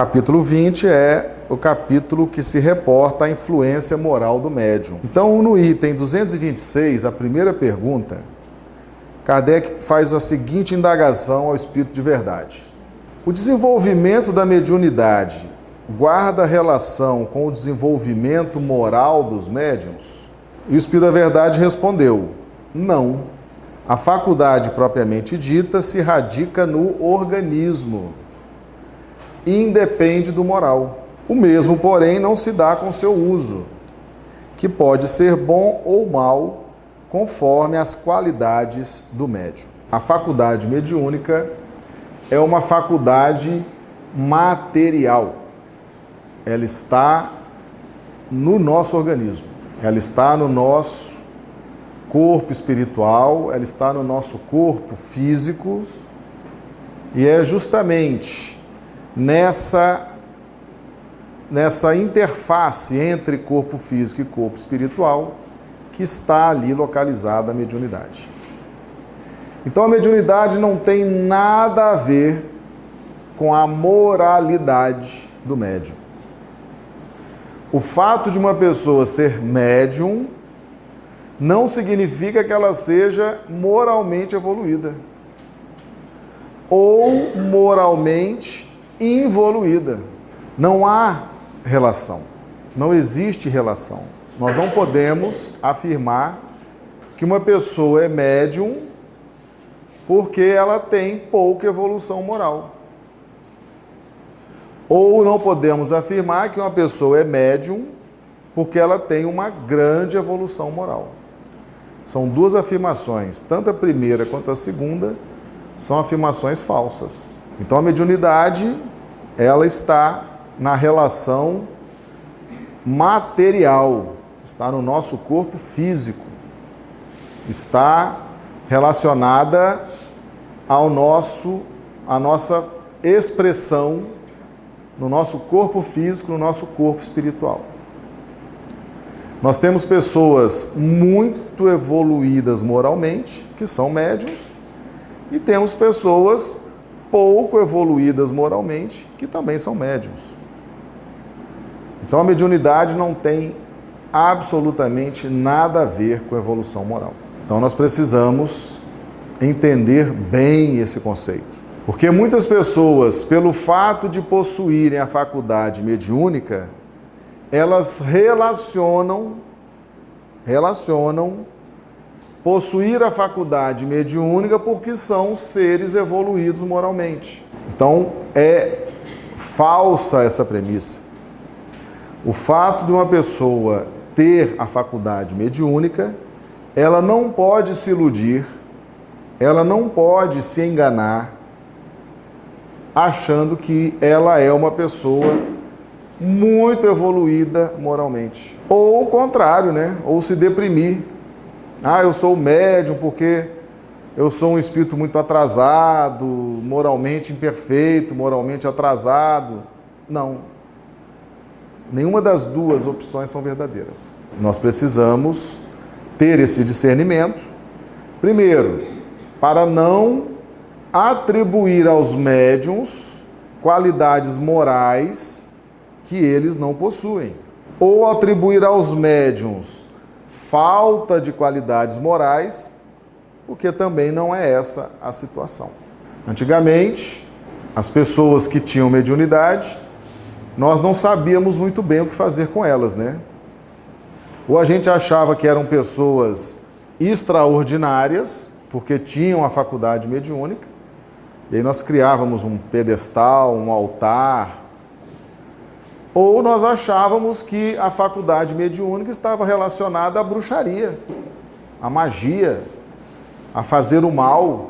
Capítulo 20 é o capítulo que se reporta à influência moral do médium. Então, no item 226, a primeira pergunta, Kardec faz a seguinte indagação ao espírito de verdade: O desenvolvimento da mediunidade guarda relação com o desenvolvimento moral dos médiums? E o espírito da verdade respondeu: Não. A faculdade propriamente dita se radica no organismo independe do moral. O mesmo, porém, não se dá com seu uso, que pode ser bom ou mal, conforme as qualidades do médium. A faculdade mediúnica é uma faculdade material. Ela está no nosso organismo, ela está no nosso corpo espiritual, ela está no nosso corpo físico, e é justamente nessa nessa interface entre corpo físico e corpo espiritual que está ali localizada a mediunidade. Então a mediunidade não tem nada a ver com a moralidade do médium. O fato de uma pessoa ser médium não significa que ela seja moralmente evoluída ou moralmente involuída. Não há relação. Não existe relação. Nós não podemos afirmar que uma pessoa é médium porque ela tem pouca evolução moral. Ou não podemos afirmar que uma pessoa é médium porque ela tem uma grande evolução moral. São duas afirmações, tanto a primeira quanto a segunda são afirmações falsas. Então a mediunidade, ela está na relação material, está no nosso corpo físico, está relacionada ao nosso a nossa expressão no nosso corpo físico, no nosso corpo espiritual. Nós temos pessoas muito evoluídas moralmente, que são médiums, e temos pessoas pouco evoluídas moralmente, que também são médiums. Então a mediunidade não tem absolutamente nada a ver com evolução moral. Então nós precisamos entender bem esse conceito. Porque muitas pessoas, pelo fato de possuírem a faculdade mediúnica, elas relacionam relacionam possuir a faculdade mediúnica porque são seres evoluídos moralmente. Então é falsa essa premissa. O fato de uma pessoa ter a faculdade mediúnica, ela não pode se iludir, ela não pode se enganar, achando que ela é uma pessoa muito evoluída moralmente. Ou o contrário, né? Ou se deprimir. Ah, eu sou médium porque eu sou um espírito muito atrasado, moralmente imperfeito, moralmente atrasado. Não. Nenhuma das duas opções são verdadeiras. Nós precisamos ter esse discernimento, primeiro, para não atribuir aos médiums qualidades morais que eles não possuem, ou atribuir aos médiums falta de qualidades morais, porque também não é essa a situação. Antigamente, as pessoas que tinham mediunidade nós não sabíamos muito bem o que fazer com elas, né? Ou a gente achava que eram pessoas extraordinárias, porque tinham a faculdade mediúnica, e aí nós criávamos um pedestal, um altar. Ou nós achávamos que a faculdade mediúnica estava relacionada à bruxaria, à magia, a fazer o mal.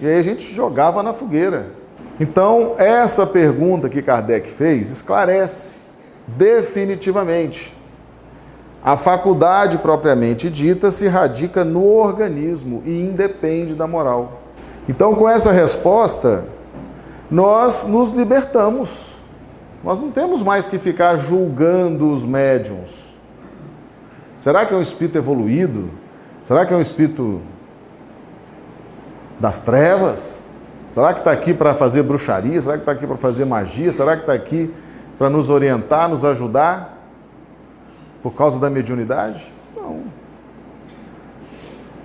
E aí a gente jogava na fogueira. Então, essa pergunta que Kardec fez esclarece definitivamente. A faculdade propriamente dita se radica no organismo e independe da moral. Então, com essa resposta, nós nos libertamos. Nós não temos mais que ficar julgando os médiums. Será que é um espírito evoluído? Será que é um espírito das trevas? Será que está aqui para fazer bruxaria? Será que está aqui para fazer magia? Será que está aqui para nos orientar, nos ajudar? Por causa da mediunidade? Não.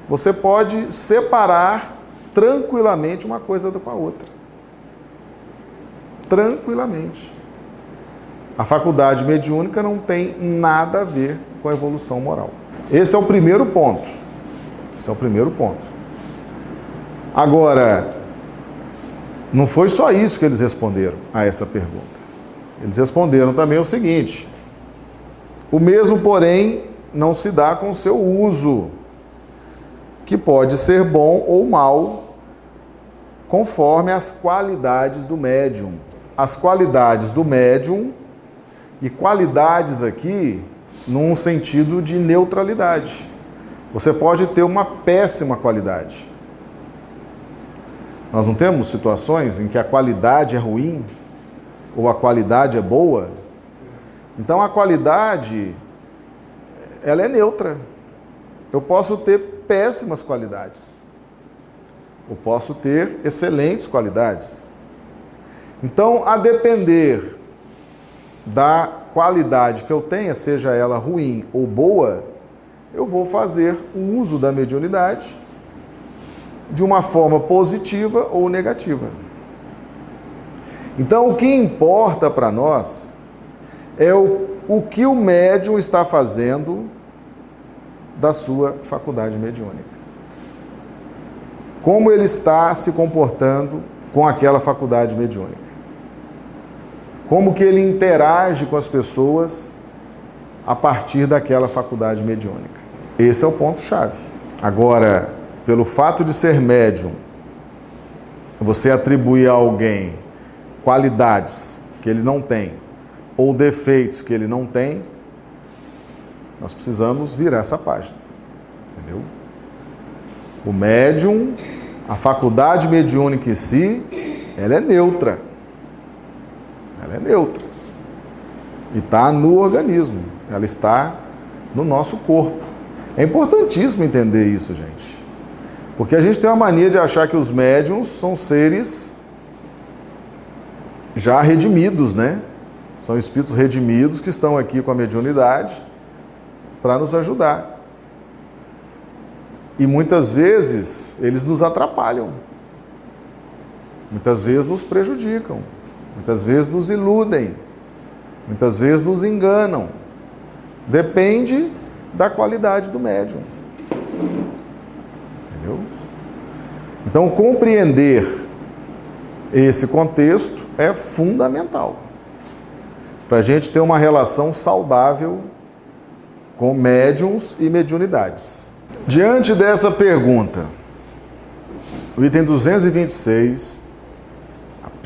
Você pode separar tranquilamente uma coisa com a outra. Tranquilamente. A faculdade mediúnica não tem nada a ver com a evolução moral. Esse é o primeiro ponto. Esse é o primeiro ponto. Agora, não foi só isso que eles responderam a essa pergunta. Eles responderam também o seguinte: o mesmo, porém, não se dá com seu uso, que pode ser bom ou mal, conforme as qualidades do médium. As qualidades do médium, e qualidades aqui num sentido de neutralidade. Você pode ter uma péssima qualidade. Nós não temos situações em que a qualidade é ruim ou a qualidade é boa. Então a qualidade ela é neutra. Eu posso ter péssimas qualidades. Eu posso ter excelentes qualidades. Então, a depender da qualidade que eu tenha, seja ela ruim ou boa, eu vou fazer o uso da mediunidade de uma forma positiva ou negativa. Então, o que importa para nós é o, o que o médium está fazendo da sua faculdade mediúnica. Como ele está se comportando com aquela faculdade mediúnica como que ele interage com as pessoas a partir daquela faculdade mediúnica. Esse é o ponto chave. Agora, pelo fato de ser médium, você atribuir a alguém qualidades que ele não tem ou defeitos que ele não tem, nós precisamos virar essa página. Entendeu? O médium, a faculdade mediúnica em si, ela é neutra. Ela é neutra. E está no organismo. Ela está no nosso corpo. É importantíssimo entender isso, gente. Porque a gente tem uma mania de achar que os médiums são seres já redimidos, né? São espíritos redimidos que estão aqui com a mediunidade para nos ajudar. E muitas vezes eles nos atrapalham. Muitas vezes nos prejudicam. Muitas vezes nos iludem, muitas vezes nos enganam. Depende da qualidade do médium. Entendeu? Então, compreender esse contexto é fundamental para a gente ter uma relação saudável com médiums e mediunidades. Diante dessa pergunta, o item 226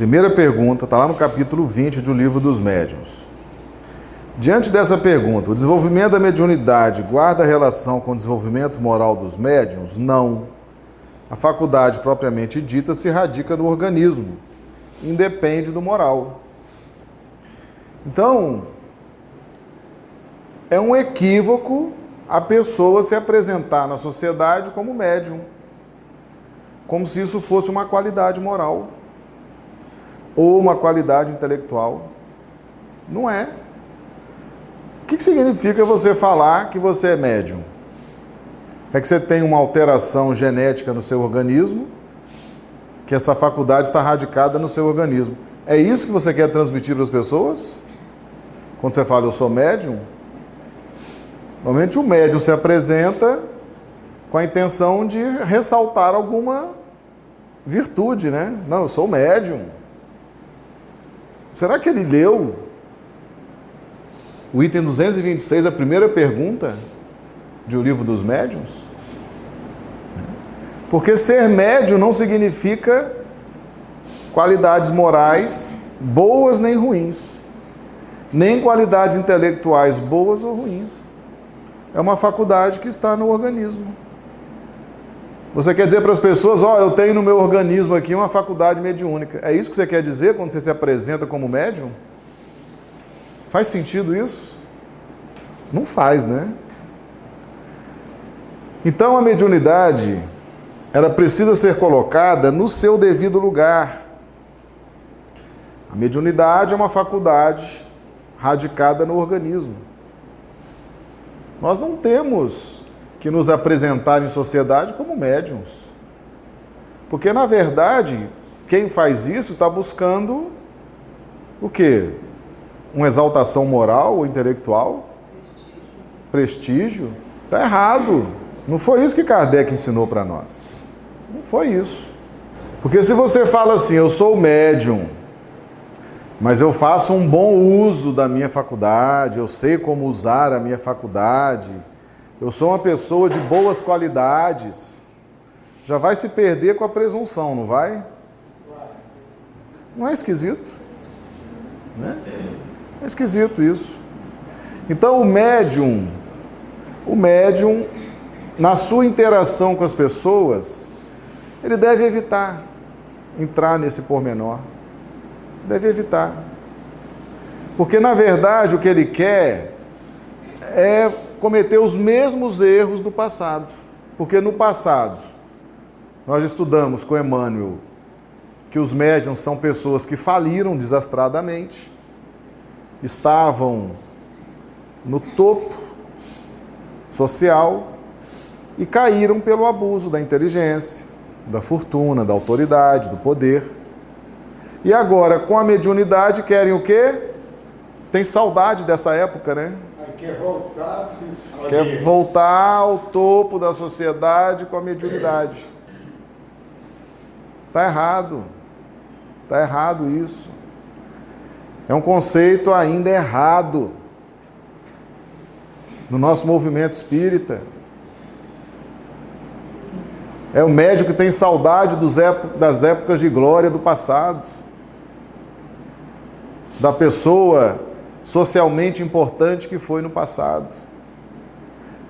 Primeira pergunta está lá no capítulo 20 do livro dos médiuns. Diante dessa pergunta, o desenvolvimento da mediunidade guarda relação com o desenvolvimento moral dos médiuns? Não. A faculdade propriamente dita se radica no organismo, independe do moral. Então, é um equívoco a pessoa se apresentar na sociedade como médium, como se isso fosse uma qualidade moral ou uma qualidade intelectual. Não é. O que significa você falar que você é médium? É que você tem uma alteração genética no seu organismo, que essa faculdade está radicada no seu organismo. É isso que você quer transmitir para as pessoas? Quando você fala eu sou médium? Normalmente o médium se apresenta com a intenção de ressaltar alguma virtude, né? Não, eu sou médium. Será que ele leu o item 226, a primeira pergunta de O Livro dos Médiuns? Porque ser médium não significa qualidades morais boas nem ruins, nem qualidades intelectuais boas ou ruins. É uma faculdade que está no organismo. Você quer dizer para as pessoas, ó, oh, eu tenho no meu organismo aqui uma faculdade mediúnica. É isso que você quer dizer quando você se apresenta como médium? Faz sentido isso? Não faz, né? Então a mediunidade, ela precisa ser colocada no seu devido lugar. A mediunidade é uma faculdade radicada no organismo. Nós não temos que nos apresentar em sociedade como médiums. Porque, na verdade, quem faz isso está buscando o quê? Uma exaltação moral ou intelectual? Prestígio? Está errado. Não foi isso que Kardec ensinou para nós. Não foi isso. Porque se você fala assim, eu sou médium, mas eu faço um bom uso da minha faculdade, eu sei como usar a minha faculdade, eu sou uma pessoa de boas qualidades, já vai se perder com a presunção, não vai? Não é esquisito? Né? É esquisito isso. Então o médium, o médium, na sua interação com as pessoas, ele deve evitar entrar nesse pormenor deve evitar. Porque, na verdade, o que ele quer é cometer os mesmos erros do passado. Porque no passado, nós estudamos com Emmanuel que os médiums são pessoas que faliram desastradamente, estavam no topo social e caíram pelo abuso da inteligência, da fortuna, da autoridade, do poder. E agora, com a mediunidade, querem o quê? Tem saudade dessa época, né? Quer voltar. Quer voltar ao topo da sociedade com a mediunidade. Está errado. Está errado isso. É um conceito ainda errado no nosso movimento espírita. É o médico que tem saudade das épocas de glória do passado da pessoa socialmente importante que foi no passado.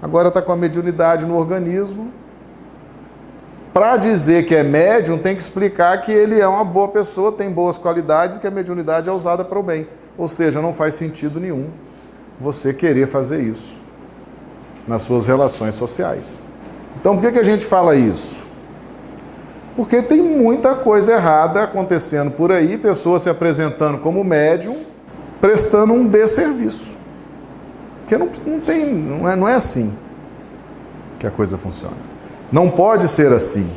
Agora está com a mediunidade no organismo. Para dizer que é médium, tem que explicar que ele é uma boa pessoa, tem boas qualidades e que a mediunidade é usada para o bem. Ou seja, não faz sentido nenhum você querer fazer isso nas suas relações sociais. Então, por que, que a gente fala isso? Porque tem muita coisa errada acontecendo por aí, pessoas se apresentando como médium, prestando um desserviço. Porque não, não, tem, não, é, não é assim que a coisa funciona. Não pode ser assim.